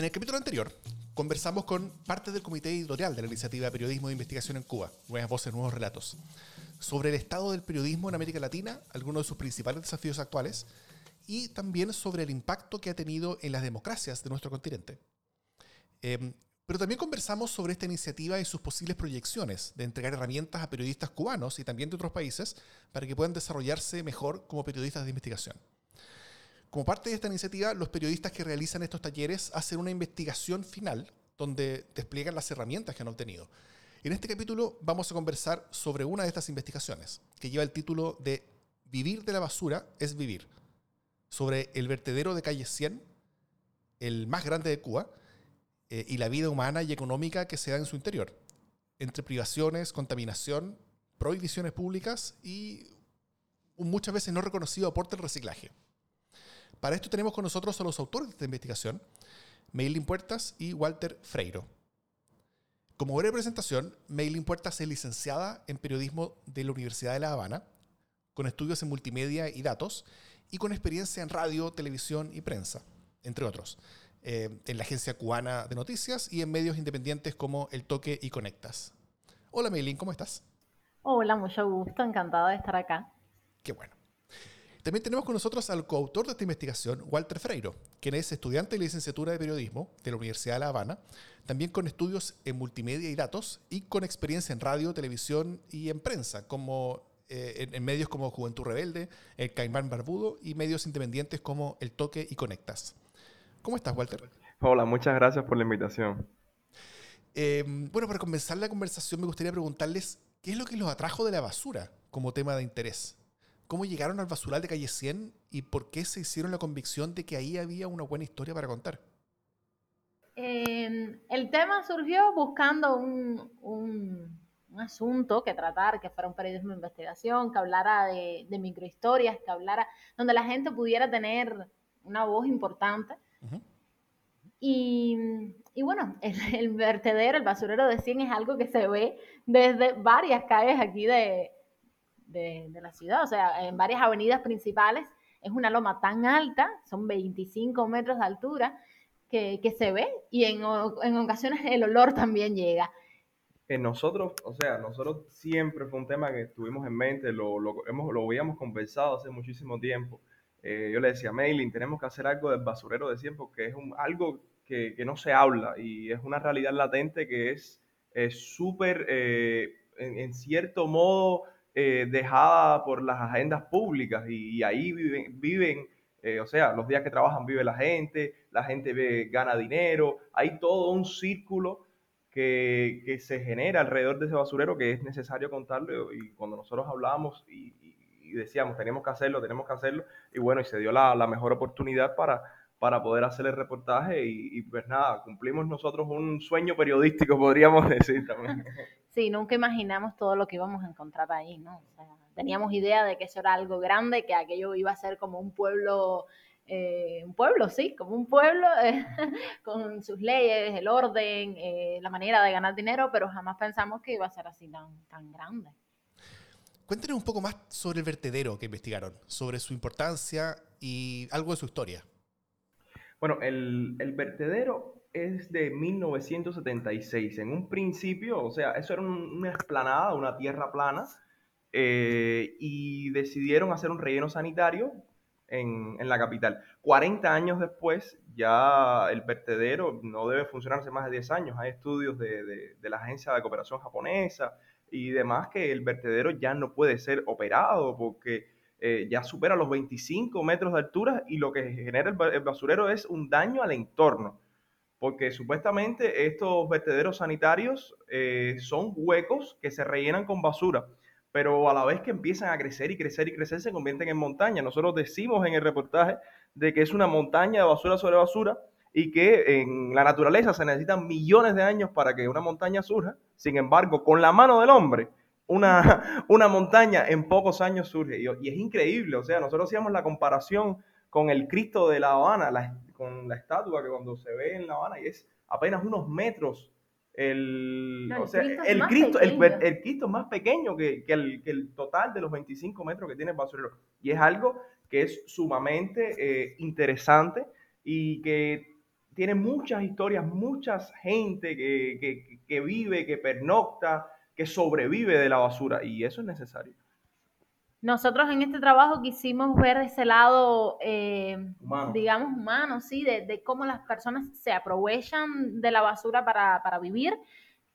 En el capítulo anterior, conversamos con parte del comité editorial de la iniciativa Periodismo de Investigación en Cuba, Nuevas Voces, Nuevos Relatos, sobre el estado del periodismo en América Latina, algunos de sus principales desafíos actuales, y también sobre el impacto que ha tenido en las democracias de nuestro continente. Em, pero también conversamos sobre esta iniciativa y sus posibles proyecciones de entregar herramientas a periodistas cubanos y también de otros países para que puedan desarrollarse mejor como periodistas de investigación. Como parte de esta iniciativa, los periodistas que realizan estos talleres hacen una investigación final donde despliegan las herramientas que han obtenido. En este capítulo vamos a conversar sobre una de estas investigaciones, que lleva el título de Vivir de la basura es vivir, sobre el vertedero de calle 100, el más grande de Cuba, eh, y la vida humana y económica que se da en su interior, entre privaciones, contaminación, prohibiciones públicas y un muchas veces no reconocido aporte al reciclaje. Para esto tenemos con nosotros a los autores de esta investigación, Maylin Puertas y Walter Freiro. Como breve presentación, Maylin Puertas es licenciada en periodismo de la Universidad de La Habana, con estudios en multimedia y datos, y con experiencia en radio, televisión y prensa, entre otros, eh, en la agencia cubana de noticias y en medios independientes como El Toque y Conectas. Hola Maylin, ¿cómo estás? Hola, mucho gusto, encantada de estar acá. Qué bueno. También tenemos con nosotros al coautor de esta investigación, Walter Freiro, quien es estudiante de licenciatura de periodismo de la Universidad de La Habana, también con estudios en multimedia y datos y con experiencia en radio, televisión y en prensa, como eh, en, medios como Juventud Rebelde, El Caimán Barbudo y medios independientes como El Toque y Conectas. ¿Cómo estás, Walter? Hola, muchas gracias por la invitación. Eh, bueno, para comenzar la conversación me gustaría preguntarles qué es lo que los atrajo de la basura como tema de interés cómo llegaron al basural de calle 100 y por qué se hicieron la convicción de que ahí había una buena historia para contar. Em, el tema surgió buscando un, un, asunto que tratar, que fuera un periodismo de investigación, que hablara de, microhistorias, que hablara, donde la gente pudiera tener una voz importante. y, y, bueno, el, el, vertedero, el basurero de 100 es algo que se ve desde varias calles aquí de, de, la ciudad, o sea, en varias avenidas principales. Es una loma tan alta, son 25 metros de altura, que, se ve y en, ocasiones el olor también llega. En nosotros, o sea, nosotros siempre fue un tema que tuvimos en mente, lo, lo, hemos, lo habíamos conversado hace muchísimo tiempo. Eh, yo le decía, Mailing, tenemos que hacer algo del basurero de 100 porque es un, algo que, que, no se habla y es una realidad latente que es súper, eh, en, en, cierto modo, eh, dejada por las agendas públicas y, ahí viven, eh, o sea, los días que trabajan vive la gente, la gente gana dinero, hay todo un círculo que, se genera alrededor de ese basurero que es necesario contarlo y cuando nosotros hablamos y, decíamos tenemos que hacerlo, tenemos que hacerlo y bueno, y se dio la, la mejor oportunidad para, para poder hacer el reportaje y, y, pues nada, cumplimos nosotros un sueño periodístico, podríamos decir también. Sí, nunca imaginamos todo lo que íbamos a encontrar ahí, ¿no? teníamos idea de que eso era algo grande, que aquello iba a ser como un pueblo, eh, un pueblo, sí, como un pueblo eh, con sus leyes, el orden, eh, la manera de ganar dinero, pero jamás pensamos que iba a ser así tan, tan grande. Cuéntenos un poco más sobre el vertedero que investigaron, sobre su importancia y algo de su historia. Bueno, el, el vertedero es de 1976. En un principio, o sea, eso era una esplanada, una tierra plana, eh, y decidieron hacer un relleno sanitario en, la capital. 40 años después, ya el vertedero no debe funcionar hace más de 10 años. Hay estudios de, la Agencia de Cooperación Japonesa y demás que el vertedero ya no puede ser operado porque eh, ya supera los 25 metros de altura y lo que genera el basurero es un daño al entorno porque supuestamente estos vertederos sanitarios eh, son huecos que se rellenan con basura, pero a la vez que empiezan a crecer y crecer y crecer se convierten en montañas. Nosotros decimos en el reportaje de que es una montaña de basura sobre basura y que en la naturaleza se necesitan millones de años para que una montaña surja. Sin embargo, con la mano del hombre, una, una montaña en pocos años surge. Y, y, es increíble, o sea, nosotros hacíamos la comparación con el Cristo de La Habana, la, con la estatua que cuando se ve en La Habana y es apenas unos metros. El, No, el o sea, Cristo el, Cristo, el, el Cristo es más pequeño que, que el, que el total de los 25 metros que tiene el basurero. Y es algo que es sumamente eh, interesante y que tiene muchas historias, mucha gente que, que, que vive, que pernocta, que sobrevive de la basura. Y eso es necesario. Nosotros en este trabajo quisimos ver ese lado, eh, Humano. digamos, humano, sí, de, de cómo las personas se aprovechan de la basura para, para vivir,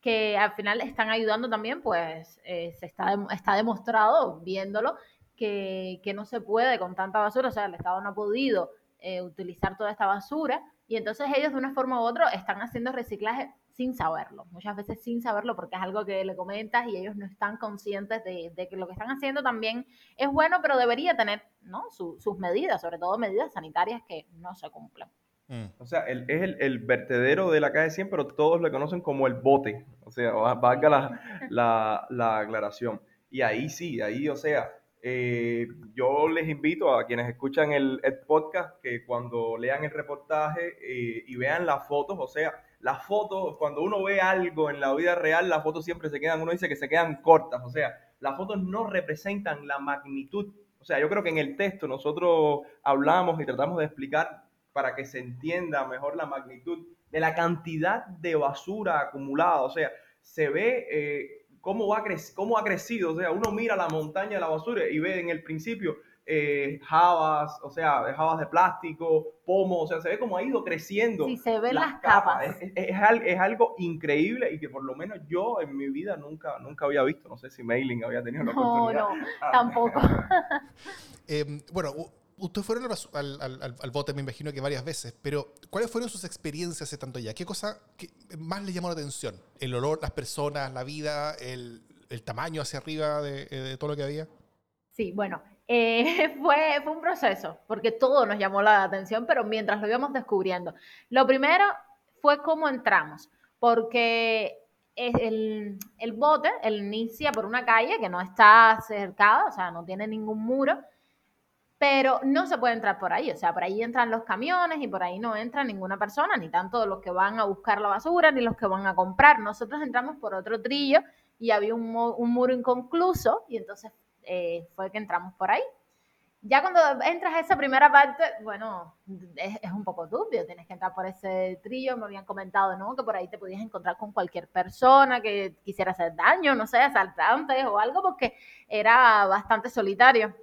que al final están ayudando también, pues eh, se está, está demostrado, viéndolo, que, que no se puede con tanta basura, o sea, el Estado no ha podido eh, utilizar toda esta basura, y entonces ellos de una forma u otra están haciendo reciclaje sin saberlo, muchas veces sin saberlo, porque es algo que le comentas y ellos no están conscientes de, de que lo que están haciendo también es bueno, pero debería tener ¿no? Su- sus medidas, sobre todo medidas sanitarias que no se cumplen. Mm. O sea, el- es el, el vertedero de la calle 100, pero todos le conocen como el bote. O sea, va- valga la, la, la aclaración. Y ahí sí, ahí, o sea, eh, yo les invito a quienes escuchan el, el podcast que cuando lean el reportaje eh, y vean las fotos, o sea, las fotos, cuando uno ve algo en la vida real, las fotos siempre se quedan, uno dice que se quedan cortas, o sea, las fotos no representan la magnitud. O sea, yo creo que en el texto nosotros hablamos y tratamos de explicar para que se entienda mejor la magnitud de la cantidad de basura acumulada. O sea, se ve eh, cómo, va cómo ha crecido. O sea, uno mira la montaña de la basura y ve en el principio eh, jabas, o sea, jabas de plástico, pomo, o sea, se ve cómo ha ido creciendo. Si se ven las las capas. Es, es- es al- es algo increíble y que por lo menos yo en mi vida nunca, nunca había visto. No sé si Mailing había tenido la No, oportunidad. no, Ah. tampoco. Eh, bueno, ustedes fueron al, al- al- al- bote, me imagino que varias veces, pero ¿cuáles fueron sus experiencias hace tanto ya? ¿Qué cosa que más les llamó la atención? ¿El olor, las personas, la vida, el, el tamaño hacia arriba de, eh, de todo lo que había? Sí, bueno, eh, fue, fue un proceso, porque todo nos llamó la atención, pero mientras lo íbamos descubriendo. Lo primero fue cómo entramos, porque el, el bote, él inicia por una calle que no está cercada, o sea, no tiene ningún muro, pero no se puede entrar por ahí, o sea, por ahí entran los camiones y por ahí no entra ninguna persona, ni tanto los que van a buscar la basura, ni los que van a comprar. Nosotros entramos por otro trillo y había un, un muro inconcluso y entonces eh, fue que entramos por ahí. Ya cuando entras a esa primera parte, bueno, es, es un poco turbio, tienes que entrar por ese trillo, me habían comentado, ¿no? Que por ahí te podías encontrar con cualquier persona que quisiera hacer daño, no sé, asaltantes o algo, porque era bastante solitario.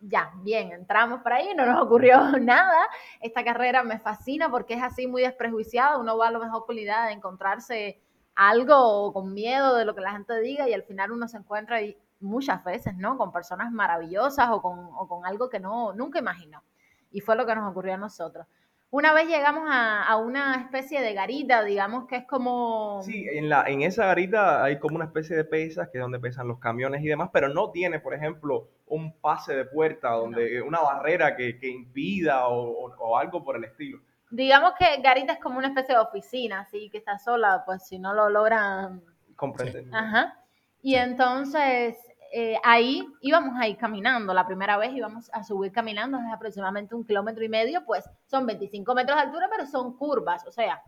Ya, bien, entramos por ahí, no nos ocurrió nada. Esta carrera me fascina porque es así muy desprejuiciada, uno va a lo mejor con la idea de encontrarse algo con miedo de lo que la gente diga y al final uno se encuentra ahí muchas veces, ¿no? Con personas maravillosas o con, o con algo que no, nunca imaginó. Y fue lo que nos ocurrió a nosotros. Una vez llegamos a, a una especie de garita, digamos que es como... Sí, en, la, en esa garita hay como una especie de pesas, que es donde pesan los camiones y demás, pero no tiene, por ejemplo, un pase de puerta, donde una barrera que, que impida o, o- o algo por el estilo. Digamos que garita es como una especie de oficina, así que está sola, pues si no lo logran ¿Comprenden? Ajá. Y entonces eh, ahí íbamos a ir caminando. La primera vez íbamos a subir caminando, es aproximadamente un kilómetro y medio, pues son 25 metros de altura, pero son curvas, o sea,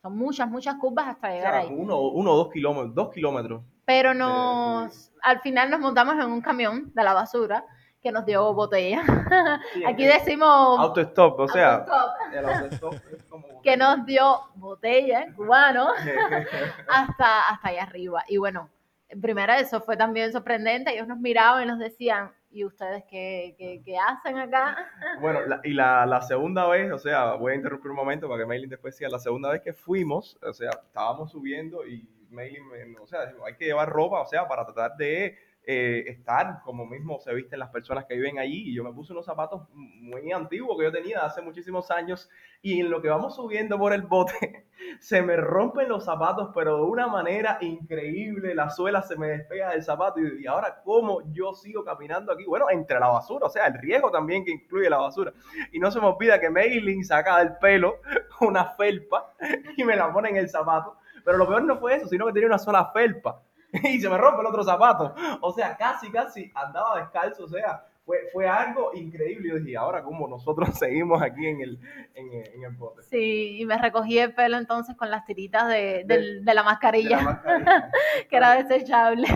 son muchas, muchas curvas hasta O llegar sea, ahí. uno, uno o dos kilómetros, dos kilómetros. Pero nos, al final nos montamos en un camión de la basura que nos dio botella. Sí, Aquí decimos Autostop, o sea, autostop, el autostop es como... que nos dio botella en cubano. hasta, hasta allá arriba. Y bueno, primero eso fue también sorprendente. Ellos nos miraban y nos decían, ¿y ustedes qué, qué, qué hacen acá? Bueno, la- y la, la segunda vez, o sea, voy a interrumpir un momento para que Maylin después siga. La segunda vez que fuimos, o sea, estábamos subiendo y Maylin, o sea, hay que llevar ropa, o sea, para tratar de eh, estar como mismo se visten las personas que viven allí. Y yo me puse unos zapatos muy antiguos que yo tenía hace muchísimos años y en lo que vamos subiendo por el bote se me rompen los zapatos, pero de una manera increíble. La suela se me despega del zapato y, ahora cómo yo sigo caminando aquí. Bueno, entre la basura, o sea, el riesgo también que incluye la basura. Y no se me olvida que Maylin saca del pelo una felpa y me la pone en el zapato. Pero lo peor no fue eso, sino que tenía una sola felpa. y se me rompe el otro zapato. O sea, casi, casi andaba descalzo. O sea, fue, fue algo increíble. Yo dije, ahora cómo nosotros seguimos aquí en el, en, en, el bote. Sí, y me recogí el pelo entonces con las tiritas de, de, de la mascarilla, de la mascarilla. que era desechable.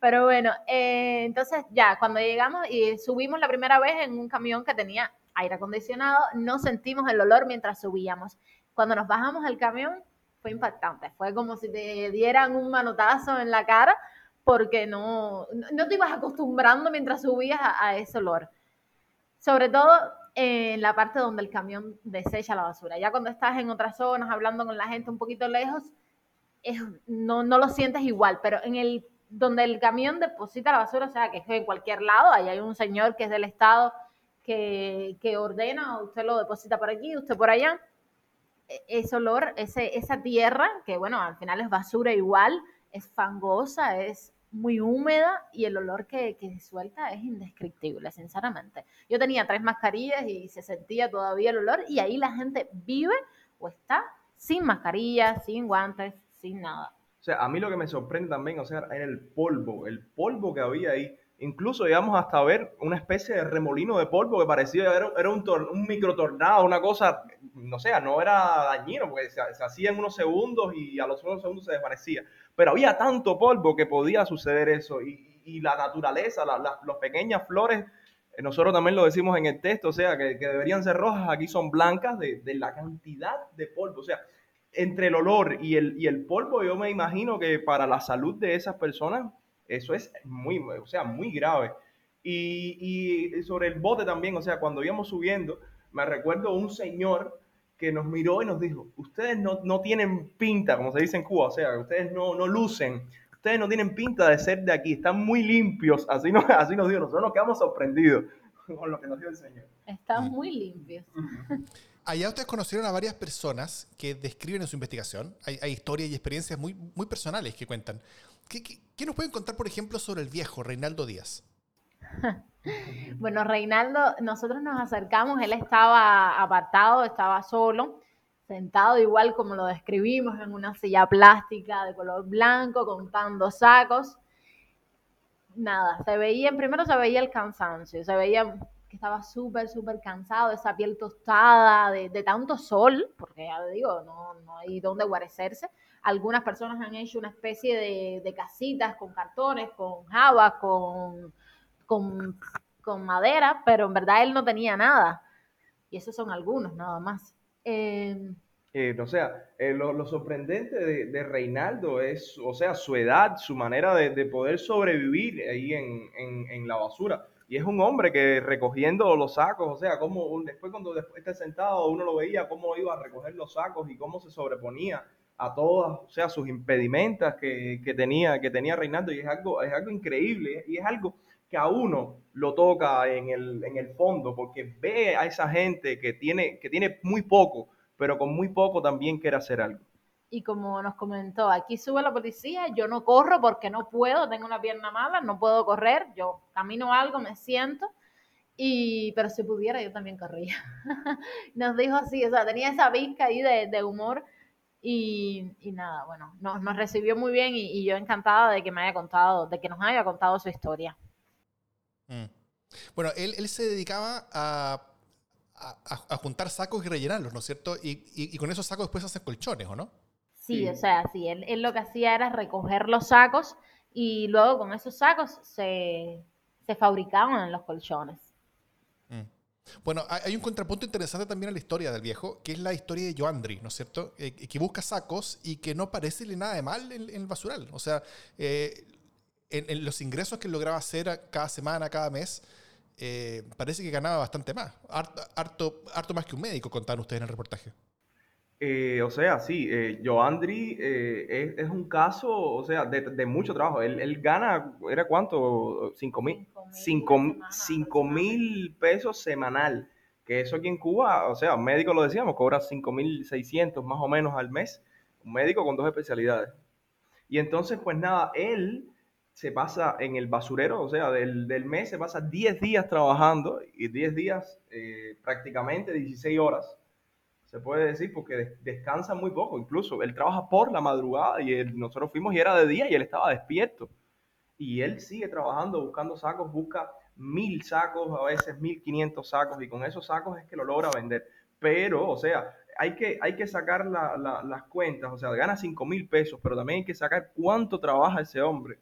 Pero bueno, eh, entonces ya, cuando llegamos y subimos la primera vez en un camión que tenía aire acondicionado, no sentimos el olor mientras subíamos. Cuando nos bajamos del camión, fue impactante. Fue como si te dieran un manotazo en la cara porque no, no te ibas acostumbrando mientras subías a, ese olor. Sobre todo en la parte donde el camión desecha la basura. Ya cuando estás en otras zonas hablando con la gente un poquito lejos, es, no, no lo sientes igual, pero en el donde el camión deposita la basura, o sea, que es en cualquier lado, ahí hay un señor que es del Estado que, que ordena, usted lo deposita por aquí, usted por allá, ese olor, ese, esa tierra, que bueno, al final es basura igual, es fangosa, es muy húmeda y el olor que, que suelta es indescriptible, sinceramente. Yo tenía tres mascarillas y se sentía todavía el olor y ahí la gente vive o está sin mascarillas, sin guantes, sin nada. O sea, a mí lo que me sorprende también, o sea, era el polvo, el polvo que había ahí. Incluso llegamos hasta ver una especie de remolino de polvo que parecía era, era un, un microtornado, una cosa, no sé, no era dañino porque se, se, hacía en unos segundos y a los unos segundos se desvanecía. Pero había tanto polvo que podía suceder eso y, y la naturaleza, la, la, las pequeñas flores, eh, nosotros también lo decimos en el texto, o sea, que, que deberían ser rojas, aquí son blancas de, de la cantidad de polvo. O sea, entre el olor y el, y el polvo, yo me imagino que para la salud de esas personas eso es muy, o sea, muy grave. Y, y, sobre el bote también, o sea, cuando íbamos subiendo, me recuerdo un señor que nos miró y nos dijo, ustedes no, no tienen pinta, como se dice en Cuba, o sea, ustedes no, no lucen, ustedes no tienen pinta de ser de aquí, están muy limpios, así nos, así nos dijo, nosotros nos quedamos sorprendidos con lo que nos dio el señor. Están muy limpios. Allá ustedes conocieron a varias personas que describen en su investigación. Hay, hay historias y experiencias muy, muy personales que cuentan. ¿Qué, nos pueden contar, por ejemplo, sobre el viejo Reinaldo Díaz? bueno, Reinaldo, nosotros nos acercamos, él estaba apartado, estaba solo, sentado igual como lo describimos, en una silla plástica de color blanco, contando sacos. Nada, se veía, primero se veía el cansancio, se veía que estaba súper, súper cansado, esa piel tostada de, de, tanto sol, porque ya digo, no, no hay dónde guarecerse. Algunas personas han hecho una especie de, de casitas con cartones, con java, con, con, con, madera, pero en verdad él no tenía nada. Y esos son algunos, nada más. Eh, eh, o sea, eh, lo, lo, sorprendente de, de, Reinaldo es, o sea, su edad, su manera de, de poder sobrevivir ahí en, en, en la basura y es un hombre que recogiendo los sacos, o sea, como después cuando después esté sentado uno lo veía cómo iba a recoger los sacos y cómo se sobreponía a todas, o sea, sus impedimentas que, que, tenía, que tenía Reinaldo y es algo, es algo increíble y es algo que a uno lo toca en el, en el fondo porque ve a esa gente que tiene, que tiene muy poco, pero con muy poco también quiere hacer algo y como nos comentó, aquí sube la policía, yo no corro porque no puedo, tengo una pierna mala, no puedo correr, yo camino algo, me siento, y, pero si pudiera yo también corría. nos dijo así, o sea, tenía esa visca ahí de, de humor y, y, nada, bueno, nos, nos recibió muy bien y, y, yo encantada de que me haya contado, de que nos haya contado su historia. Mm. Bueno, él, él se dedicaba a a, a, juntar sacos y rellenarlos, ¿no es cierto? Y, y, y, con esos sacos después hacen colchones, ¿o no? Sí, o sea, sí, él, él, lo que hacía era recoger los sacos y luego con esos sacos se, se fabricaban los colchones. Bueno, hay un contrapunto interesante también a la historia del viejo, que es la historia de Joandri, ¿no es cierto? Eh, que busca sacos y que no parece nada de mal en, el basural. O sea, eh, en, los ingresos que lograba hacer cada semana, cada mes, eh, parece que ganaba bastante más. Harto más que un médico, contaban ustedes en el reportaje. Eh, o sea, sí, eh, Joandri eh, es, un caso, o sea, de, mucho trabajo. Él, gana, ¿era cuánto? Cinco mil, cinco, mil pesos semanal. Que eso aquí en Cuba, o sea, un médico lo decíamos, cobra cinco mil seiscientos más o menos al mes. Un médico con dos especialidades. Y entonces, pues nada, él se pasa en el basurero, o sea, del, del mes se pasa 10 días trabajando y 10 días prácticamente 16 horas se puede decir, porque descansa muy poco. Incluso él trabaja por la madrugada y nosotros fuimos y era de día y él estaba despierto. Y él sigue trabajando, buscando sacos, busca mil sacos, a veces mil quinientos sacos, y con esos sacos es que lo logra vender. Pero, o sea, hay que, hay que sacar las cuentas, o sea, gana cinco mil pesos, pero también hay que sacar cuánto trabaja ese hombre.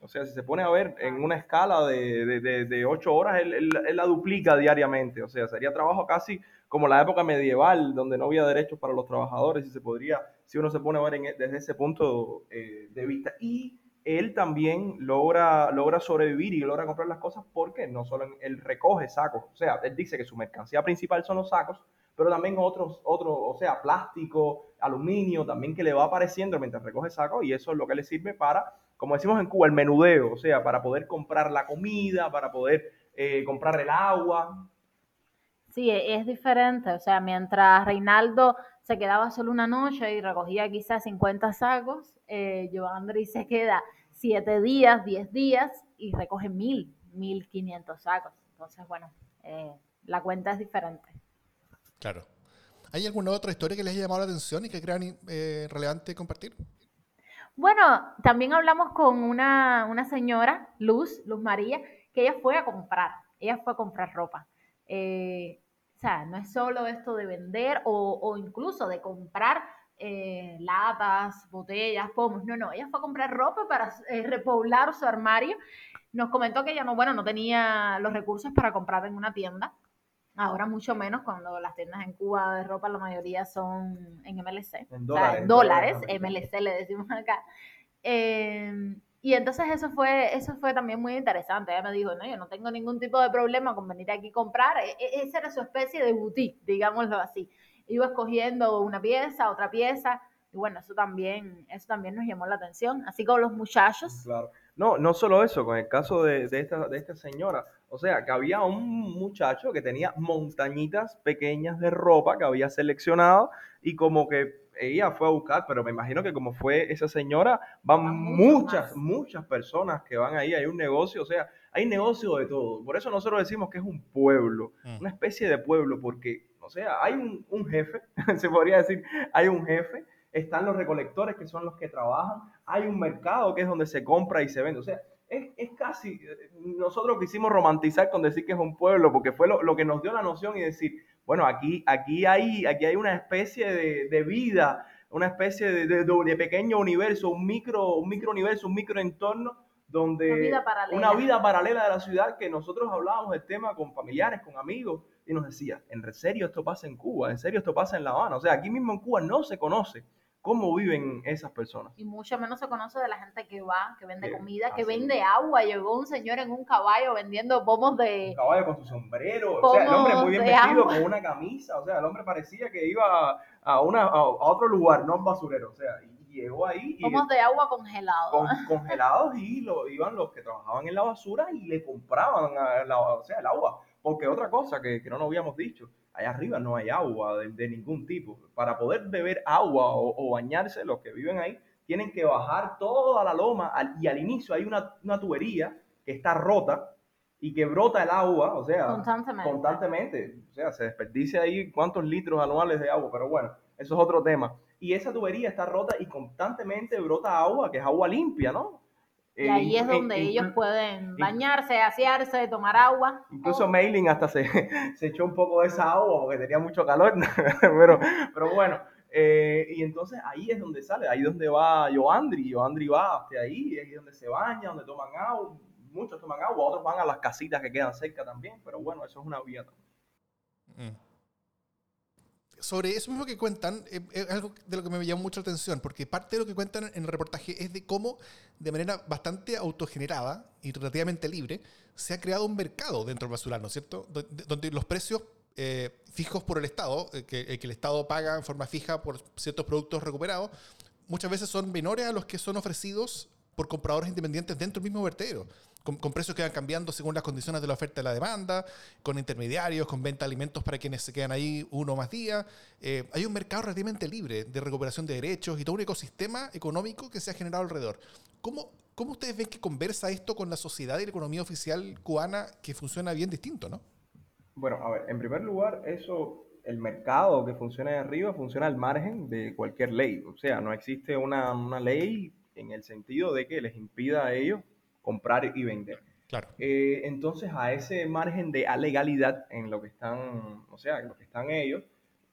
O sea, si se pone a ver en una escala de, de, de, ocho horas, él, él, la duplica diariamente. O sea, sería trabajo casi como la época medieval, donde no había derechos para los trabajadores, y se podría, si uno se pone a ver e, desde ese punto eh, de vista. Y él también logra, logra sobrevivir y logra comprar las cosas porque no solo él recoge sacos, o sea, él dice que su mercancía principal son los sacos, pero también otros, otros, o sea, plástico, aluminio, también que le va apareciendo mientras recoge sacos y eso es lo que le sirve para, como decimos en Cuba, el menudeo, o sea, para poder comprar la comida, para poder eh, comprar el agua, Sí, e, es diferente. O sea, mientras Reinaldo se quedaba solo una noche y recogía quizás 50 sacos, eh, Andrés se queda 7 días, 10 días y recoge 1000, 1500 sacos. Entonces, bueno, eh, la cuenta es diferente. Claro. ¿Hay alguna otra historia que les haya llamado la atención y que crean eh, relevante compartir? Bueno, también hablamos con una, una señora, Luz, Luz María, que ella fue a comprar, ella fue a comprar ropa. Eh, o sea, no es solo esto de vender o, incluso de comprar eh, latas, botellas, pomos. No, no, ella fue a comprar ropa para eh, repoblar su armario. Nos comentó que ella no, bueno, no tenía los recursos para comprar en una tienda. Ahora mucho menos cuando las tiendas en Cuba de ropa la mayoría son en MLC. En dólares. dólares, MLC le decimos acá. Eh, y entonces eso fue, eso fue también muy interesante. Ella me dijo, no, yo no tengo ningún tipo de problema con venir aquí a comprar. E, e, esa era su especie de boutique, digámoslo así. Iba escogiendo una pieza, otra pieza. Y bueno, eso también, eso también nos llamó la atención. Así como los muchachos. Claro. No, no solo eso, con el caso de, de, esta, de esta señora. O sea, que había un muchacho que tenía montañitas pequeñas de ropa que había seleccionado y como que ella fue a buscar, pero me imagino que como fue esa señora, van muchas, muchas personas que van ahí, hay un negocio, o sea, hay negocio de todo. Por eso nosotros decimos que es un pueblo, mm. una especie de pueblo, porque, o sea, hay un, jefe, se podría decir, hay un jefe, están los recolectores que son los que trabajan, hay un mercado que es donde se compra y se vende, o sea, es, es, casi, nosotros quisimos romantizar con decir que es un pueblo, porque fue lo, lo, que nos dio la noción y decir, bueno, aquí, aquí, hay, aquí hay una especie de, vida, una especie de, de, pequeño universo, un micro, un micro universo, un micro entorno donde una vida, una vida paralela de la ciudad que nosotros hablábamos del tema con familiares, con amigos, y nos decía, en serio esto pasa en Cuba, en serio esto pasa en La Habana, o sea, aquí mismo en Cuba no se conoce cómo viven esas personas. Y mucho menos se conoce de la gente que va, que vende comida, que vende agua. Llegó un señor en un caballo vendiendo pomos de... Un caballo con su sombrero, o sea, el hombre muy bien vestido, con una camisa, o sea, el hombre parecía que iba a, una, a otro lugar, no a un basurero, o sea, y llegó ahí... pomos de agua congelados. congelados y lo, iban los que trabajaban en la basura y le compraban o sea, el agua. Porque otra cosa que, que no nos habíamos dicho, allá arriba no hay agua de, ningún tipo. Para poder beber agua o, bañarse, los que viven ahí tienen que bajar toda la loma y al inicio hay una, tubería que está rota y que brota el agua, o sea, constantemente. O sea, se desperdicia ahí cuántos litros anuales de agua, pero bueno, eso es otro tema. Y esa tubería está rota y constantemente brota agua, que es agua limpia, ¿no? Y ahí es donde ellos pueden bañarse, asearse, tomar agua. Incluso Mailing hasta se, se, echó un poco de esa agua porque tenía mucho calor, pero, pero bueno. Eh, y entonces ahí es donde sale, ahí es donde va Joandri, Joandri va hasta ahí, ahí es donde se baña, donde toman agua, muchos toman agua, otros van a las casitas que quedan cerca también, pero bueno, eso es una vía también. Mm sobre eso mismo que cuentan, eh, es algo de lo que me llamó mucho la atención, porque parte de lo que cuentan en el reportaje es de cómo, de manera bastante autogenerada y relativamente libre, se ha creado un mercado dentro del basurano, ¿cierto? Donde los precios eh, fijos por el Estado, eh, que, que, el Estado paga en forma fija por ciertos productos recuperados, muchas veces son menores a los que son ofrecidos por compradores independientes dentro del mismo vertedero con, precios que van cambiando según las condiciones de la oferta y la demanda, con intermediarios, con venta de alimentos para quienes se quedan ahí uno más días. Eh, hay un mercado relativamente libre de recuperación de derechos y todo un ecosistema económico que se ha generado alrededor. ¿Cómo, ¿Cómo ustedes ven que conversa esto con la sociedad y la economía oficial cubana que funciona bien distinto, no? Bueno, a ver, en primer lugar, eso, el mercado que funciona arriba funciona al margen de cualquier ley. O sea, no existe una, una ley en el sentido de que les impida a ellos comprar y vender. Claro. Eh, entonces, a ese margen de alegalidad en lo que están, o sea, en lo que están ellos,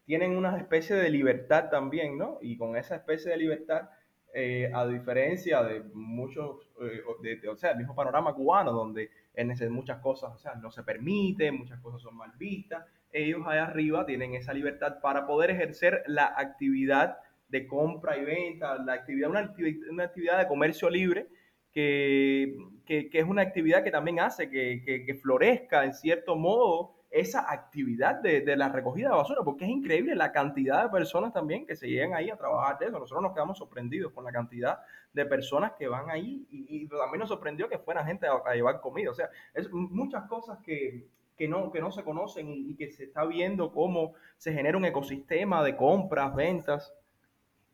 tienen una especie de libertad también, ¿no? Y con esa especie de libertad, eh, a diferencia de muchos, eh, o sea, el mismo panorama cubano, donde en muchas cosas, o sea, no se permite, muchas cosas son mal vistas, ellos allá arriba tienen esa libertad para poder ejercer la actividad de compra y venta, la actividad, una, una actividad de comercio libre, que, que, es una actividad que también hace que, que, florezca en cierto modo esa actividad de, de, la recogida de basura, porque es increíble la cantidad de personas también que se llegan ahí a trabajar de eso. Nosotros nos quedamos sorprendidos con la cantidad de personas que van ahí y, también nos sorprendió que fuera gente a, llevar comida. O sea, es muchas cosas que, que no, que no se conocen y, y, que se está viendo cómo se genera un ecosistema de compras, ventas.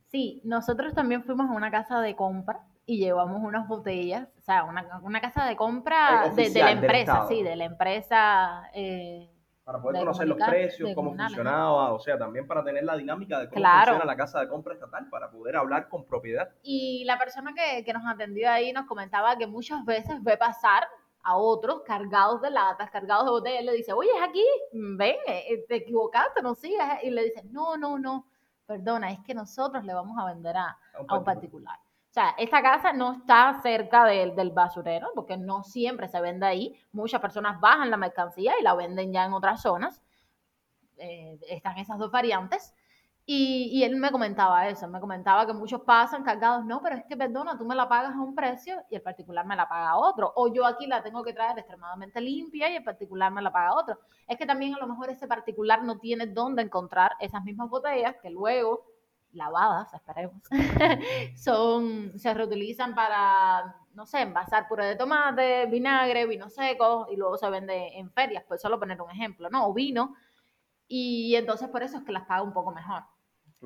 Sí, nosotros también fuimos a una casa de compra y llevamos unas botellas, o sea, una, una casa de compra de, la empresa, sí, de la empresa. Eh, para poder conocer los precios, cómo funcionaba, o sea, también para tener la dinámica de cómo funciona la casa de compra estatal, para poder hablar con propiedad. Y la persona que, que nos atendió ahí nos comentaba que muchas veces ve pasar a otros cargados de latas, cargados de botellas, le dice, oye, es aquí, ven, eh, te equivocaste, no sigas, y le dice, no, no, no, perdona, es que nosotros le vamos a vender a, a un particular. O sea, esta casa no está cerca del, del basurero, porque no siempre se vende ahí. Muchas personas bajan la mercancía y la venden ya en otras zonas. Eh, están esas dos variantes. Y, él me comentaba eso, me comentaba que muchos pasan cargados, no, pero es que perdona, tú me la pagas a un precio y el particular me la paga a otro, o yo aquí la tengo que traer extremadamente limpia y el particular me la paga a otro. Es que también a lo mejor ese particular no tiene dónde encontrar esas mismas botellas que luego lavadas, esperemos, son, se reutilizan para, no sé, envasar puré de tomate, vinagre, vino seco y luego se vende en ferias, pues solo poner un ejemplo, ¿no? O vino. Y entonces por eso es que las paga un poco mejor.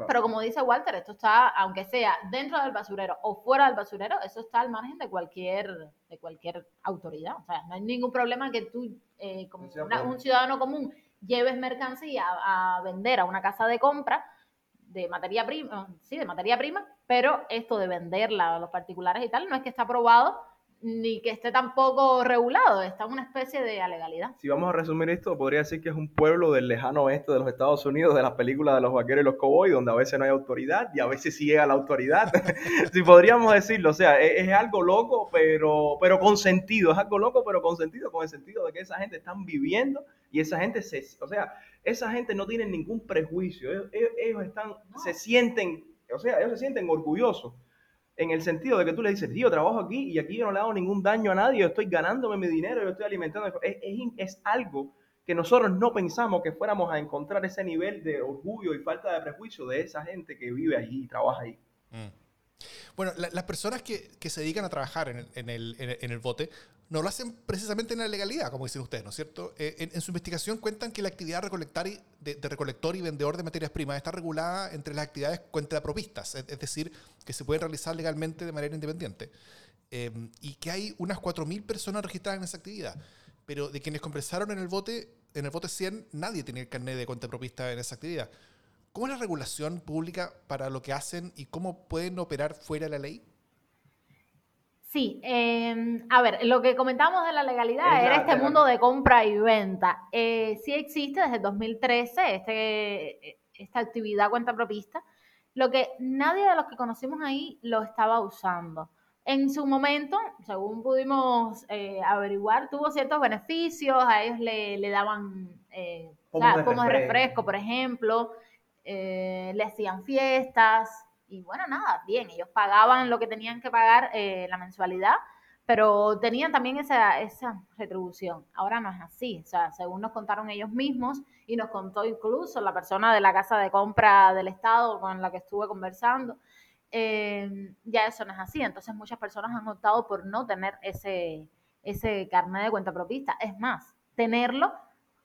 Pero como dice Walter, esto está, aunque sea dentro del basurero o fuera del basurero, eso está al margen de cualquier, de cualquier autoridad. O sea, no hay ningún problema que tú, eh, como un ciudadano común, lleves mercancía a vender a una casa de compra de materia prima, sí, de materia prima, pero esto de venderla a los particulares y tal no es que está aprobado ni que esté tampoco regulado, está en una especie de alegalidad. Si vamos a resumir esto, podría decir que es un pueblo del lejano oeste de los Estados Unidos, de las películas de los vaqueros y los cowboys, donde a veces no hay autoridad y a veces sí llega la autoridad. si podríamos decirlo, o sea, es, es, algo loco, pero, pero con sentido, es algo loco, pero con sentido, con el sentido de que esa gente están viviendo y esa gente se, o sea, esa gente no tiene ningún prejuicio, ellos, están, se sienten, o sea, ellos se sienten orgullosos en el sentido de que tú le dices, tío, trabajo aquí y aquí yo no le hago ningún daño a nadie, yo estoy ganándome mi dinero, yo estoy alimentando. Es, es, algo que nosotros no pensamos que fuéramos a encontrar ese nivel de orgullo y falta de prejuicio de esa gente que vive allí y trabaja ahí. Mm. Bueno, las personas que, que, se dedican a trabajar en en, el, en el, bote no lo hacen precisamente en la legalidad, como dicen ustedes, ¿no es cierto? Eh, en, su investigación cuentan que la actividad de, recolector y vendedor de materias primas está regulada entre las actividades cuentapropistas, es, decir, que se pueden realizar legalmente de manera independiente. Eh, y que hay unas 4.000 personas registradas en esa actividad. Pero de quienes conversaron en el bote, en el bote 100, nadie tiene el carnet de cuentapropista en esa actividad. ¿Cómo es la regulación pública para lo que hacen y cómo pueden operar fuera de la ley? Sí, em, a ver, lo que comentábamos de la legalidad era este mundo de compra y venta. Eh, sí existe desde 2013 este, esta actividad cuenta propista, lo que nadie de los que conocimos ahí lo estaba usando. En su momento, según pudimos eh, averiguar, tuvo ciertos beneficios, a ellos le, daban eh, como, de refresco, por ejemplo, eh, le hacían fiestas y bueno, nada, bien, ellos pagaban lo que tenían que pagar eh, la mensualidad, pero tenían también esa, esa retribución. Ahora no es así, o sea, según nos contaron ellos mismos y nos contó incluso la persona de la casa de compra del Estado con la que estuve conversando, eh, ya eso no es así. Entonces muchas personas han optado por no tener ese, ese carnet de cuenta propista. Es más, tenerlo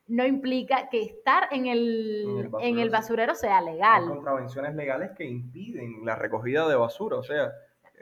no implica que estar en el, en el basurero, sea legal. Hay contravenciones legales que impiden la recogida de basura, o sea,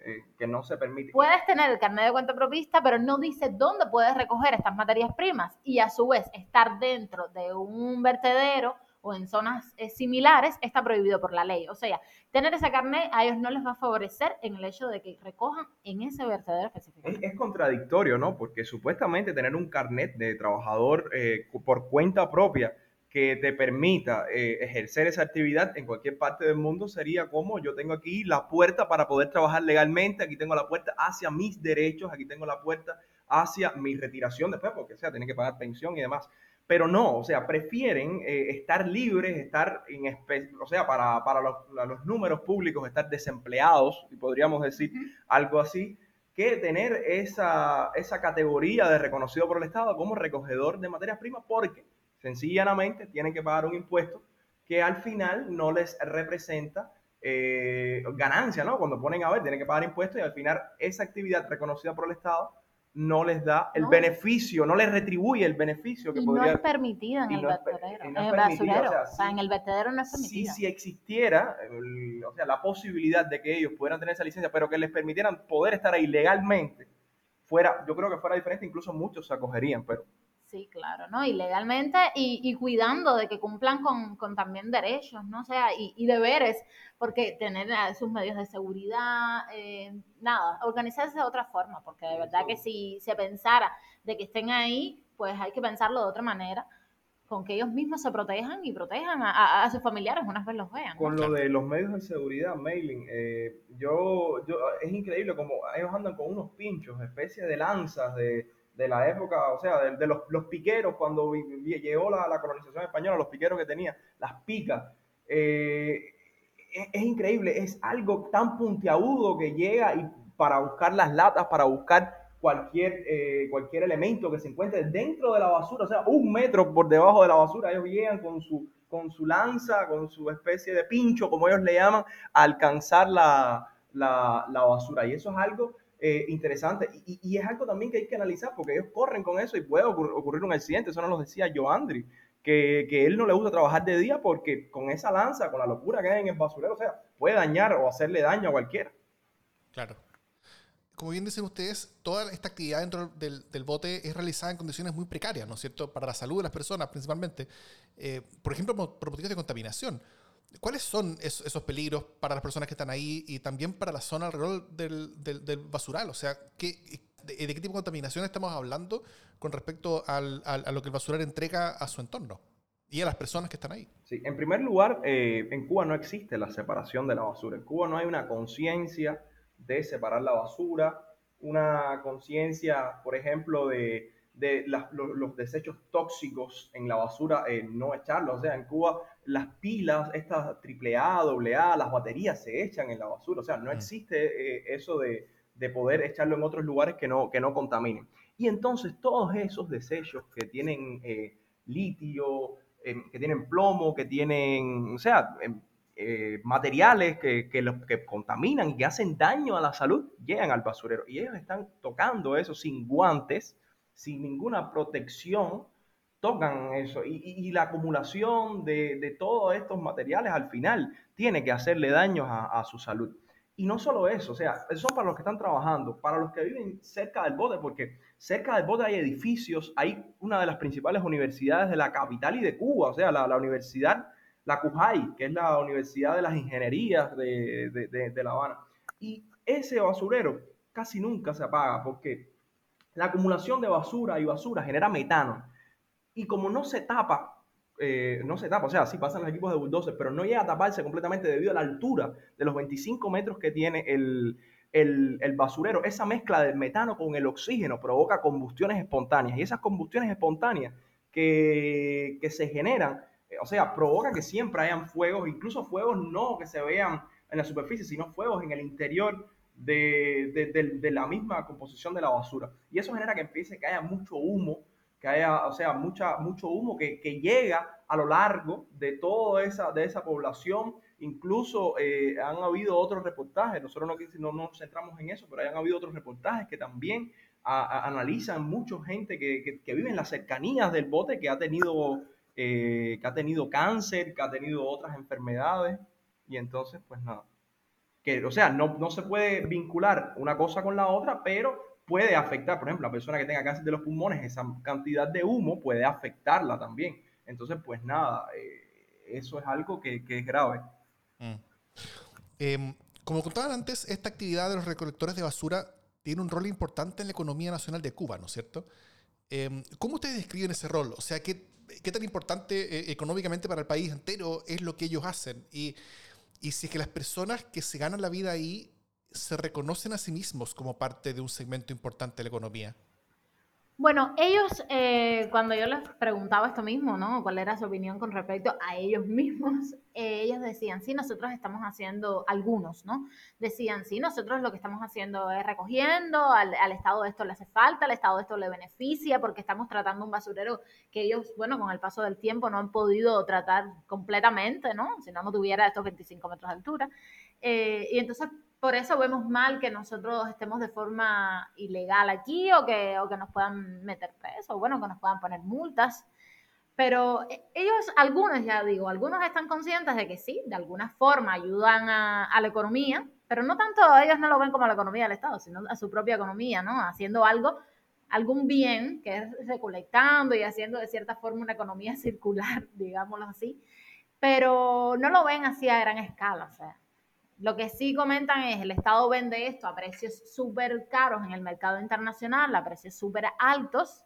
eh, que no se permite. Puedes tener el carnet de cuenta propista, pero no dice dónde puedes recoger estas materias primas y a su vez estar dentro de un vertedero o en zonas eh, similares está prohibido por la ley. O sea, tener ese carnet a ellos no les va a favorecer en el hecho de que recojan en ese vertedero específico. Es, contradictorio, ¿no? Porque supuestamente tener un carnet de trabajador eh, por cuenta propia que te permita eh, ejercer esa actividad en cualquier parte del mundo sería como yo tengo aquí la puerta para poder trabajar legalmente, aquí tengo la puerta hacia mis derechos, aquí tengo la puerta hacia mi retiración después, porque sea, tiene que pagar pensión y demás pero no, o sea, prefieren eh, estar libres, estar en, o sea, para, para los, los, números públicos, estar desempleados, y podríamos decir algo así, que tener esa, esa categoría de reconocido por el Estado como recogedor de materias primas, porque sencillamente tienen que pagar un impuesto que al final no les representa eh, ganancia, ¿no? Cuando ponen a ver, tienen que pagar impuestos y al final esa actividad reconocida por el Estado no les da el beneficio, no les retribuye el beneficio que y podría... No es permitida en el vertedero, en el basurero. O sea, en el vertedero no es permitida. Si, si existiera, o sea, la posibilidad de que ellos pudieran tener esa licencia, pero que les permitieran poder estar ahí legalmente, fuera, yo creo que fuera diferente, incluso muchos se acogerían, pero Sí, claro, ¿no? Y legalmente y, cuidando de que cumplan con, también derechos, ¿no? O sea, y, deberes, porque tener sus medios de seguridad, eh, nada, organizarse de otra forma, porque de verdad que si se pensara de que estén ahí, pues hay que pensarlo de otra manera, con que ellos mismos se protejan y protejan a, sus familiares una vez los vean. Con lo de los medios de seguridad, mailing, eh, yo, yo, es increíble como ellos andan con unos pinchos, especie de lanzas, de de la época, o sea, de, los, los, piqueros, cuando llegó la, la, colonización española, los piqueros que tenía, las picas. Eh, es, increíble, es algo tan puntiagudo que llega y para buscar las latas, para buscar cualquier, eh, cualquier elemento que se encuentre dentro de la basura, o sea, un metro por debajo de la basura, ellos llegan con su, con su lanza, con su especie de pincho, como ellos le llaman, a alcanzar la, la, la basura. Y eso es algo eh, interesante. Y, es algo también que hay que analizar porque ellos corren con eso y puede ocurrir, un accidente. Eso no lo decía Joandri, que, que él no le gusta trabajar de día porque con esa lanza, con la locura que hay en el basurero, o sea, puede dañar o hacerle daño a cualquiera. Claro. Como bien dicen ustedes, toda esta actividad dentro del, bote es realizada en condiciones muy precarias, ¿no es cierto? Para la salud de las personas principalmente. Eh, por ejemplo, por motivos de contaminación. ¿Cuáles son esos, peligros para las personas que están ahí y también para la zona alrededor del, del, basural? O sea, ¿qué, de, qué tipo de contaminación estamos hablando con respecto al, a lo que el basural entrega a su entorno y a las personas que están ahí? Sí, en primer lugar, eh, en Cuba no existe la separación de la basura. En Cuba no hay una conciencia de separar la basura, una conciencia, por ejemplo, de de los, desechos tóxicos en la basura, eh, no echarlos. O sea, en Cuba las pilas, estas AAA, AA, las baterías se echan en la basura. O sea, no mm. existe eh, eso de, poder echarlo en otros lugares que no, que no contaminen. Y entonces todos esos desechos que tienen eh, litio, que tienen plomo, que tienen, o sea, materiales que, que, los, que contaminan y que hacen daño a la salud, llegan al basurero. Y ellos están tocando eso sin guantes sin ninguna protección, tocan eso. Y, la acumulación de, todos estos materiales al final tiene que hacerle daños a, su salud. Y no solo eso, o sea, eso para los que están trabajando, para los que viven cerca del bote, porque cerca del bote hay edificios, hay una de las principales universidades de la capital y de Cuba, o sea, la, universidad, la CUJAI, que es la Universidad de las Ingenierías de, de La Habana. Y ese basurero casi nunca se apaga, porque la acumulación de basura y basura genera metano. Y como no se tapa, eh, no se tapa, o sea, sí pasan los equipos de bulldozer, pero no llega a taparse completamente debido a la altura de los 25 metros que tiene el, basurero. Esa mezcla del metano con el oxígeno provoca combustiones espontáneas. Y esas combustiones espontáneas que, que se generan, eh, o sea, provoca que siempre hayan fuegos, incluso fuegos no que se vean en la superficie, sino fuegos en el interior de, la misma composición de la basura. Y eso genera que empiece que haya mucho humo, que haya, o sea, mucha, mucho humo que, llega a lo largo de toda esa, de esa población. Incluso eh, han habido otros reportajes, nosotros no, no, nos centramos en eso, pero han habido otros reportajes que también analizan mucha gente que, que, vive en las cercanías del bote, que ha tenido, eh, que ha tenido cáncer, que ha tenido otras enfermedades. Y entonces, pues nada que, o sea, no, no se puede vincular una cosa con la otra, pero puede afectar, por ejemplo, la persona que tenga cáncer de los pulmones, esa cantidad de humo puede afectarla también. Entonces, pues nada, eh, eso es algo que, que es grave. Mm. Em, como contaban antes, esta actividad de los recolectores de basura tiene un rol importante en la economía nacional de Cuba, ¿no es cierto? Em, ¿Cómo ustedes describen ese rol? O sea, ¿qué, qué tan importante eh, económicamente para el país entero es lo que ellos hacen? Y y si es que las personas que se ganan la vida ahí se reconocen a sí mismos como parte de un segmento importante de la economía. Bueno, ellos, eh, cuando yo les preguntaba esto mismo, ¿no? ¿Cuál era su opinión con respecto a ellos mismos? Eh, ellos decían, sí, nosotros estamos haciendo, algunos, ¿no? Decían, sí, nosotros lo que estamos haciendo es recogiendo, al, al Estado esto le hace falta, al Estado esto le beneficia, porque estamos tratando un basurero que ellos, bueno, con el paso del tiempo no han podido tratar completamente, ¿no? Si no, no tuviera estos 25 metros de altura. Eh, y entonces por eso vemos mal que nosotros estemos de forma ilegal aquí o que, o que nos puedan meter preso, o bueno, que nos puedan poner multas. Pero eh, ellos, algunos, ya digo, algunos están conscientes de que sí, de alguna forma ayudan a, a, la economía, pero no tanto ellos no lo ven como la economía del Estado, sino a su propia economía, ¿no? Haciendo algo, algún bien, que es recolectando y haciendo de cierta forma una economía circular, digámoslo así, pero no lo ven así a gran escala, o sea. Lo que sí comentan es el Estado vende esto a precios súper caros en el mercado internacional, a precios súper altos,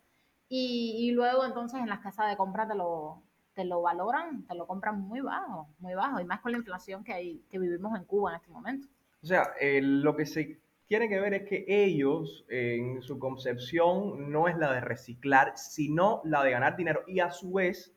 y, luego entonces en las casas de compra te lo, te lo valoran, te lo compran muy bajo, muy bajo, y más con la inflación que, hay, que vivimos en Cuba en este momento. O sea, lo que se tiene que ver es que ellos, en su concepción, no es la de reciclar, sino la de ganar dinero, y a su vez,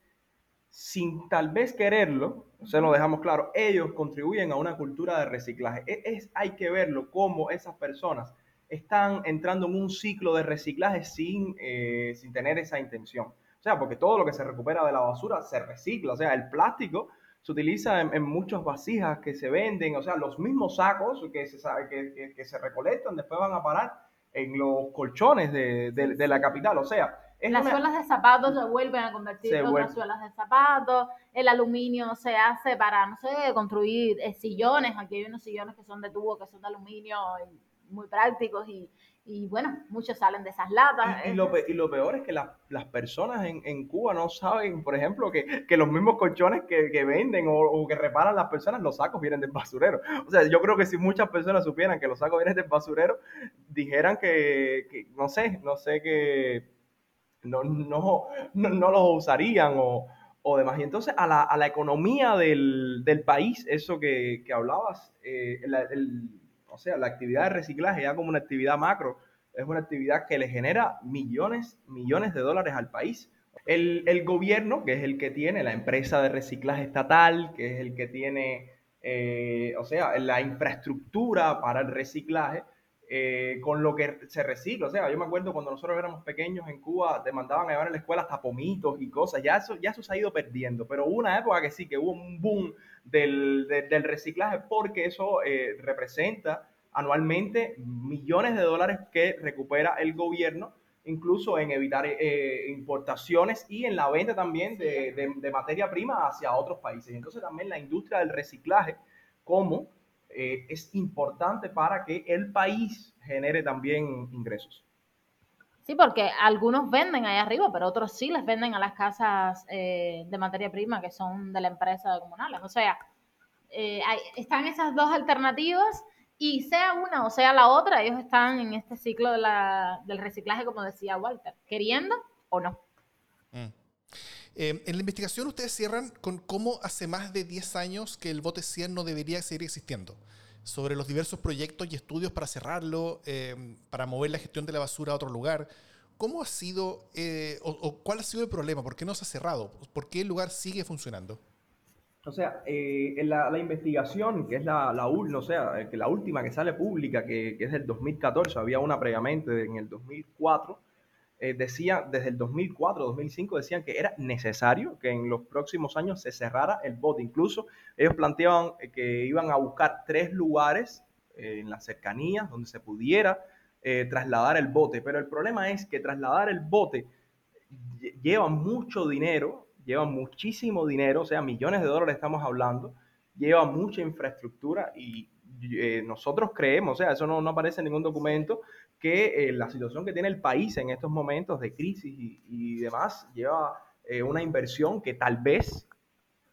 sin tal vez quererlo, se lo dejamos claro, ellos contribuyen a una cultura de reciclaje. E, es, hay que verlo cómo esas personas están entrando en un ciclo de reciclaje sin, eh, sin tener esa intención. O sea, porque todo lo que se recupera de la basura se recicla. O sea, el plástico se utiliza en, muchas vasijas que se venden. O sea, los mismos sacos que se, que, que, se recolectan después van a parar en los colchones de, de la capital. O sea, las suelas de zapatos se vuelven a convertir en otras suelas de zapatos, el aluminio se hace para, no sé, construir eh, sillones, aquí hay unos sillones que son de tubo, que son de aluminio, muy prácticos y, y bueno, muchos salen de esas latas. Y, lo, y lo, peor es que las personas en, en, Cuba no saben, por ejemplo, que, que los mismos colchones que, que venden o, o, que reparan las personas, los sacos vienen del basurero. O sea, yo creo que si muchas personas supieran que los sacos vienen del basurero, dijeran que, que no sé, no sé que no, no, no, los usarían o, o, demás. Y entonces a la, a la economía del, del, país, eso que, que hablabas, eh, o sea, la actividad de reciclaje ya como una actividad macro, es una actividad que le genera millones, millones de dólares al país. El, el gobierno, que es el que tiene la empresa de reciclaje estatal, que es el que tiene, eh, o sea, la infraestructura para el reciclaje, eh, con lo que se recicla. O sea, yo me acuerdo cuando nosotros éramos pequeños en Cuba, te mandaban a llevar a la escuela hasta pomitos y cosas. Ya eso, ya eso se ha ido perdiendo. Pero hubo una época que sí, que hubo un boom del, del reciclaje porque eso eh, representa anualmente millones de dólares que recupera el gobierno incluso en evitar eh, importaciones y en la venta también de, de, de materia prima hacia otros países. Entonces también la industria del reciclaje como eh, es importante para que el país genere también ingresos. Sí, porque algunos venden ahí arriba, pero otros sí les venden a las casas eh, de materia prima que son de la empresa de comunales. O sea, eh, están esas dos alternativas y sea una o sea la otra, ellos están en este ciclo de la, del reciclaje, como decía Walter, queriendo o no. Mm. En la investigación ustedes cierran con cómo hace más de 10 años que el bote 100 no debería seguir existiendo sobre los diversos proyectos y estudios para cerrarlo, eh, para mover la gestión de la basura a otro lugar. ¿Cómo ha sido eh, o, cuál ha sido el problema? ¿Por qué no se ha cerrado? ¿Por qué el lugar sigue funcionando? O sea, eh, la, la, investigación, que es la, la, o sea, que la última que sale pública, que, que, es del 2014, había una previamente en el 2004, eh, decía, desde el 2004, 2005, decían que era necesario que en los próximos años se cerrara el bote. Incluso ellos planteaban eh, que iban a buscar tres lugares eh, en las cercanías donde se pudiera trasladar el bote. Pero el problema es que trasladar el bote lleva mucho dinero, lleva muchísimo dinero, o sea, millones de dólares estamos hablando, lleva mucha infraestructura y nosotros creemos, o sea, eso no, no aparece en ningún documento, que eh, la situación que tiene el país en estos momentos de crisis y, demás lleva eh, una inversión que tal vez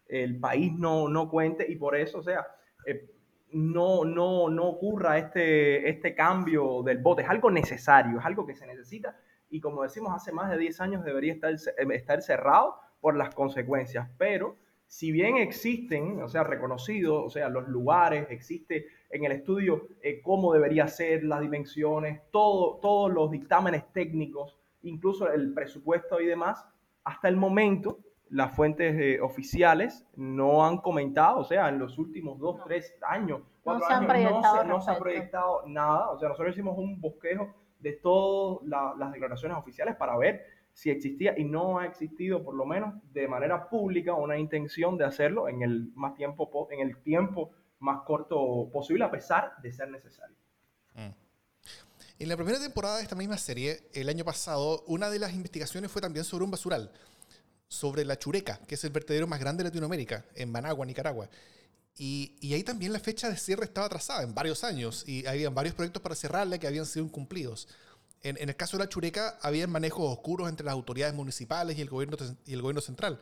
el país no, no cuente y por eso, o sea, eh, no, no, no ocurra este, este cambio del bote. Es algo necesario, es algo que se necesita y como decimos, hace más de 10 años debería estar, estar cerrado por las consecuencias, pero si bien existen, o sea, reconocidos, o sea, los lugares, existe en el estudio eh, cómo debería ser, las dimensiones, todo, todos los dictámenes técnicos, incluso el presupuesto y demás, hasta el momento las fuentes eh, oficiales no han comentado, o sea, en los últimos dos, tres años, cuatro no años, no, se, no se ha proyectado nada, o sea, nosotros hicimos un bosquejo de todas las declaraciones oficiales para ver si existía y no ha existido por lo menos de manera pública una intención de hacerlo en el más tiempo en el tiempo más corto posible a pesar de ser necesario. Mm. En la primera temporada de esta misma serie, el año pasado, una de las investigaciones fue también sobre un basural, sobre la Chureca, que es el vertedero más grande de Latinoamérica, en Managua, Nicaragua. Y, y, ahí también la fecha de cierre estaba atrasada en varios años y había varios proyectos para cerrarla que habían sido incumplidos. En, el caso de la Chureca, había manejos oscuros entre las autoridades municipales y el gobierno, y el gobierno central.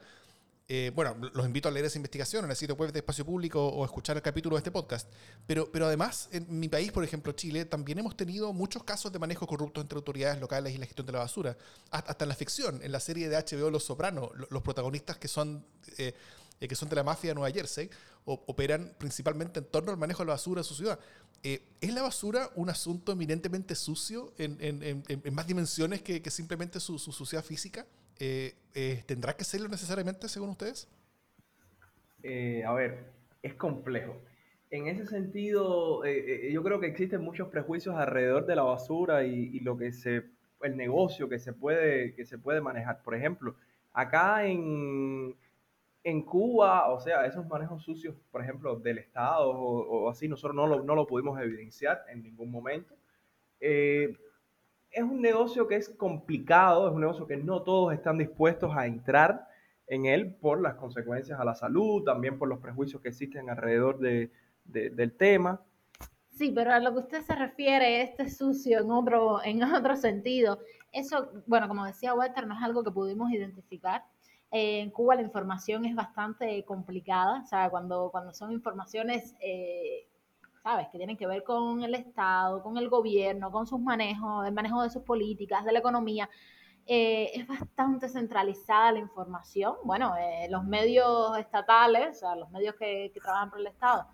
Eh, bueno, los invito a leer esa investigación en el sitio web de Espacio Público o escuchar el capítulo de este podcast. Pero, pero además, en mi país, por ejemplo, Chile, también hemos tenido muchos casos de manejo corrupto entre autoridades locales y la gestión de la basura. Hasta, en la ficción, en la serie de HBO Los Sopranos, los protagonistas que son, eh, que son de la mafia de Nueva Jersey operan principalmente en torno al manejo de la basura en su ciudad. Eh, ¿Es la basura un asunto eminentemente sucio en, más dimensiones que, simplemente su, suciedad física? Eh, eh, ¿Tendrá que serlo necesariamente según ustedes? a ver, es complejo. En ese sentido, yo creo que existen muchos prejuicios alrededor de la basura y, y, lo que se, el negocio que se puede, que se puede manejar. Por ejemplo, acá en, en Cuba, o sea, esos manejos sucios, por ejemplo, del Estado o, así, nosotros no lo, no lo, pudimos evidenciar en ningún momento. Eh, es un negocio que es complicado, es un negocio que no todos están dispuestos a entrar en él por las consecuencias a la salud, también por los prejuicios que existen alrededor de, del tema. Sí, pero a lo que usted se refiere, este sucio en otro, en otro sentido, eso, bueno, como decía Walter, no es algo que pudimos identificar en Cuba la información es bastante complicada, o sea, cuando, cuando son informaciones, eh, ¿sabes?, que tienen que ver con el Estado, con el gobierno, con sus manejos, el manejo de sus políticas, de la economía. Eh, es bastante centralizada la información. Bueno, eh, los medios estatales, o sea, los medios que, que trabajan por el Estado,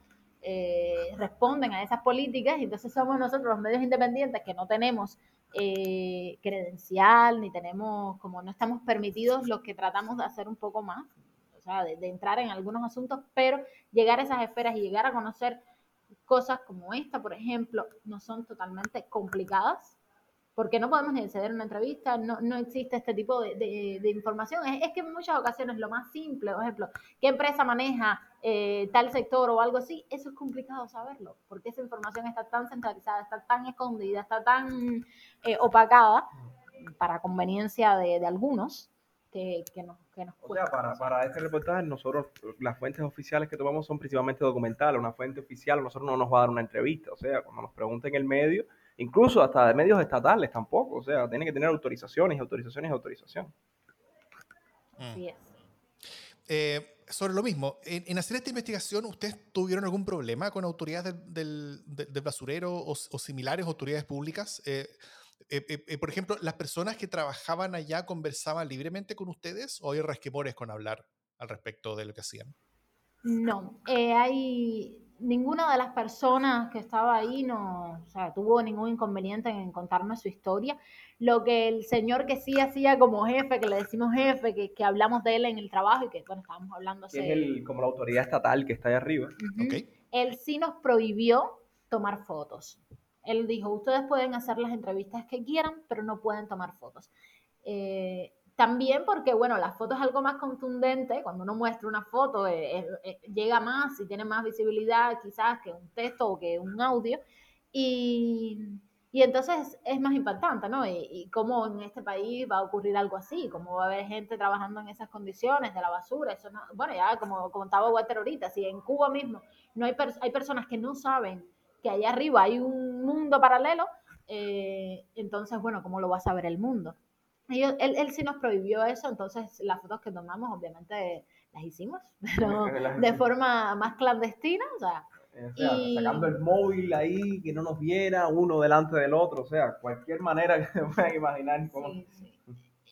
responden a esas políticas y entonces somos nosotros los medios independientes que no tenemos eh, credencial, ni tenemos, como no estamos permitidos, los que tratamos de hacer un poco más, o sea, de, de entrar en algunos asuntos, pero llegar a esas esferas y llegar a conocer cosas como esta, por ejemplo, no son totalmente complicadas porque no podemos ni acceder a una entrevista, no, no existe este tipo de, de, información. Es, es, que en muchas ocasiones lo más simple, por ejemplo, qué empresa maneja eh, tal sector o algo así, eso es complicado saberlo, porque esa información está tan centralizada, está tan escondida, está tan eh, opacada para conveniencia de, de algunos. Que, que, nos, que nos o sea, para, para, este reportaje, nosotros, las fuentes oficiales que tomamos son principalmente documentales. Una fuente oficial, nosotros no nos va a dar una entrevista. O sea, cuando nos pregunten el medio, incluso hasta de medios estatales tampoco, o sea, tiene que tener autorizaciones, autorizaciones y autorización. Así es. Eh, sobre lo mismo, en, hacer esta investigación, ¿ustedes tuvieron algún problema con autoridades del, del, basurero o, similares autoridades públicas? Eh, eh, por ejemplo, ¿las personas que trabajaban allá conversaban libremente con ustedes o hay resquemores con hablar al respecto de lo que hacían? No, hay ninguna de las personas que estaba ahí no, o sea, tuvo ningún inconveniente en contarme su historia. Lo que el señor que sí hacía como jefe, que le decimos jefe, que, que hablamos de él en el trabajo y que, bueno, estábamos hablando es el, como la autoridad estatal que está ahí arriba. Él sí nos prohibió tomar fotos. Él dijo, ustedes pueden hacer las entrevistas que quieran, pero no pueden tomar fotos. Eh, también porque, bueno, la foto es algo más contundente, cuando uno muestra una foto eh, eh, llega más y tiene más visibilidad quizás que un texto o que un audio, y, y entonces es más impactante, ¿no? Y, cómo en este país va a ocurrir algo así, cómo va a haber gente trabajando en esas condiciones de la basura, eso no, bueno, ya como contaba Walter ahorita, si en Cuba mismo no hay, hay personas que no saben que allá arriba hay un mundo paralelo, eh, entonces, bueno, ¿cómo lo va a saber el mundo? él, él, sí nos prohibió eso, entonces las fotos que tomamos obviamente las hicimos, pero de forma más clandestina, o sea, sacando el móvil ahí, que no nos viera uno delante del otro, o sea, cualquier manera que se puedan imaginar. Cómo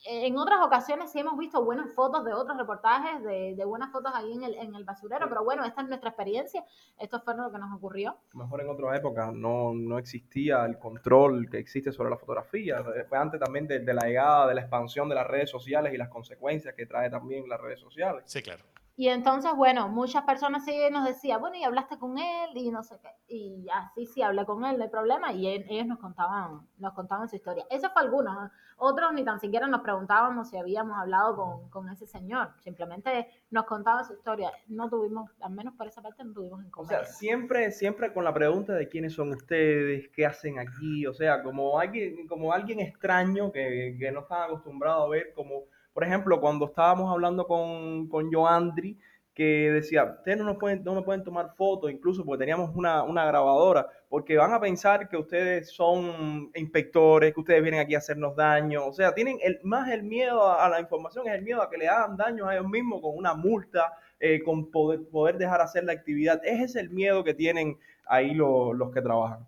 en otras ocasiones sí hemos visto buenas fotos de otros reportajes, de, buenas fotos ahí en el, en el basurero, pero bueno, esta es nuestra experiencia, esto fue lo que nos ocurrió. Mejor en otras épocas no, no existía el control que existe sobre la fotografía, fue antes también de, de la llegada, de la expansión de las redes sociales y las consecuencias que trae también las redes sociales. Sí, claro. Y entonces, bueno, muchas personas sí nos decían, bueno, y hablaste con él y no sé qué. Y así sí hablé con él, no hay problema. Y ellos nos contaban, nos contaban su historia. Eso fue algunos. Otros ni tan siquiera nos preguntábamos si habíamos hablado con, con, ese señor. Simplemente nos contaban su historia. No tuvimos, al menos por esa parte, no tuvimos en O sea, siempre, siempre con la pregunta de quiénes son ustedes, qué hacen aquí. O sea, como alguien, como alguien extraño que, que no están acostumbrado a ver como por ejemplo, cuando estábamos hablando con, con Joandri, que decía, ustedes no, nos pueden, no me pueden tomar fotos, incluso porque teníamos una, una, grabadora, porque van a pensar que ustedes son inspectores, que ustedes vienen aquí a hacernos daño. O sea, tienen el, más el miedo a, la información, es el miedo a que le hagan daño a ellos mismos con una multa, eh, con poder, poder dejar hacer la actividad. Ese es el miedo que tienen ahí los que trabajan.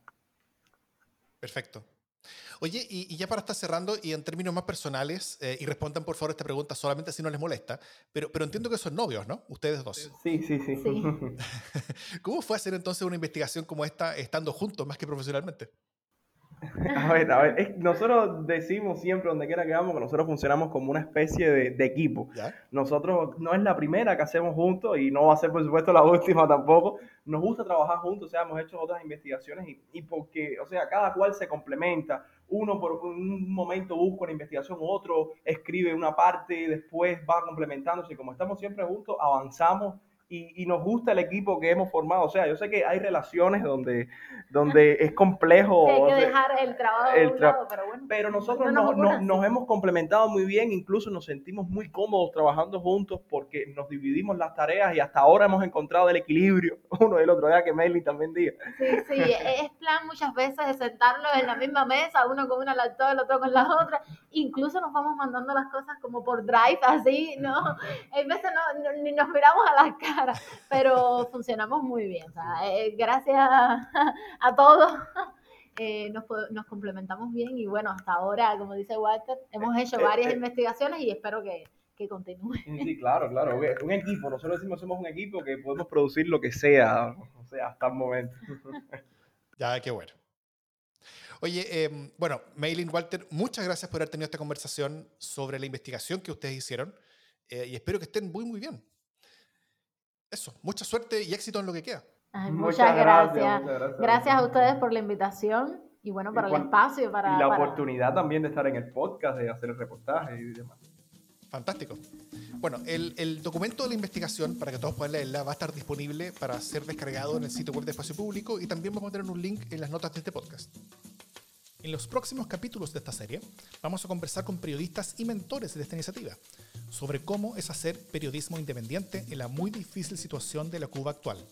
Perfecto. Oye, y, ya para estar cerrando, y en términos más personales, eh, y respondan por favor esta pregunta solamente si no les molesta, pero, pero entiendo que son novios, ¿no? Ustedes dos. Sí, sí, sí. sí. ¿Cómo fue hacer entonces una investigación como esta estando juntos más que profesionalmente? A ver, a ver, nosotros decimos siempre, donde quiera que vamos, que nosotros funcionamos como una especie de, equipo. Nosotros no es la primera que hacemos juntos y no va a ser, por supuesto, la última tampoco. Nos gusta trabajar juntos, o sea, hemos hecho otras investigaciones y, y porque, o sea, cada cual se complementa. Uno por un momento busca una investigación, otro escribe una parte después va complementándose. Como estamos siempre juntos, avanzamos y, nos gusta el equipo que hemos formado. O sea, yo sé que hay relaciones donde, donde es complejo. hay que dejar el trabajo de un lado, pero bueno. Pero nosotros nos, hemos complementado muy bien, incluso nos sentimos muy cómodos trabajando juntos porque nos dividimos las tareas y hasta ahora hemos encontrado el equilibrio uno del otro. Ya que Melly también diga. Sí, sí, es plan muchas veces de sentarnos en la misma mesa, uno con una laptop, el otro con la otra. Incluso nos vamos mandando las cosas como por drive, así, ¿no? En veces no, ni nos miramos a las caras pero funcionamos muy bien. Eh, gracias a, todos. Eh, nos, nos, complementamos bien y bueno, hasta ahora, como dice Walter, hemos hecho eh, varias investigaciones y espero que, que continúe. Sí, claro, claro. Un equipo, nosotros decimos somos un equipo que podemos producir lo que sea, o sea, hasta el momento. Ya, qué bueno. Oye, bueno, Maylin, Walter, muchas gracias por haber tenido esta conversación sobre la investigación que ustedes hicieron y espero que estén muy, muy bien eso, mucha suerte y éxito en lo que queda. muchas, gracias. gracias. a ustedes por la invitación y bueno, para el espacio. Para, y la oportunidad también de estar en el podcast, de hacer el reportaje y demás. Fantástico. Bueno, el, el, documento de la investigación, para que todos puedan leerla, va a estar disponible para ser descargado en el sitio web de Espacio Público y también vamos a tener un link en las notas de este podcast. En los próximos capítulos de esta serie vamos a conversar con periodistas y mentores de esta iniciativa sobre cómo es hacer periodismo independiente en la muy difícil situación de la Cuba actual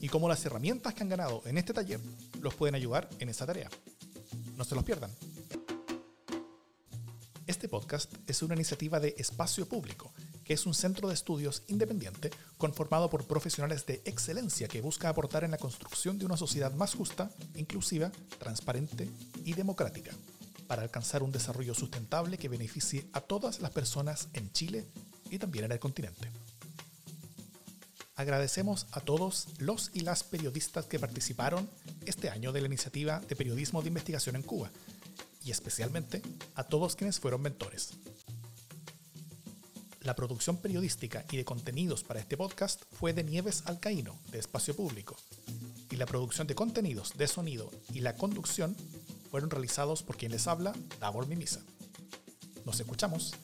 y cómo las herramientas que han ganado en este taller los pueden ayudar en esa tarea. No se los pierdan. Este podcast es una iniciativa de Espacio Público que es un centro de estudios independiente conformado por profesionales de excelencia que busca aportar en la construcción de una sociedad más justa, inclusiva, transparente y democrática, para alcanzar un desarrollo sustentable que beneficie a todas las personas en Chile y también en el continente. Agradecemos a todos los y las periodistas que participaron este año de la iniciativa de periodismo de investigación en Cuba y especialmente a todos quienes fueron mentores. La producción periodística y de contenidos para este podcast fue de Nieves Alcaíno, de Espacio Público, y la producción de contenidos de sonido y la conducción fueron realizados por quien les habla, Davor Mimisa. Nos escuchamos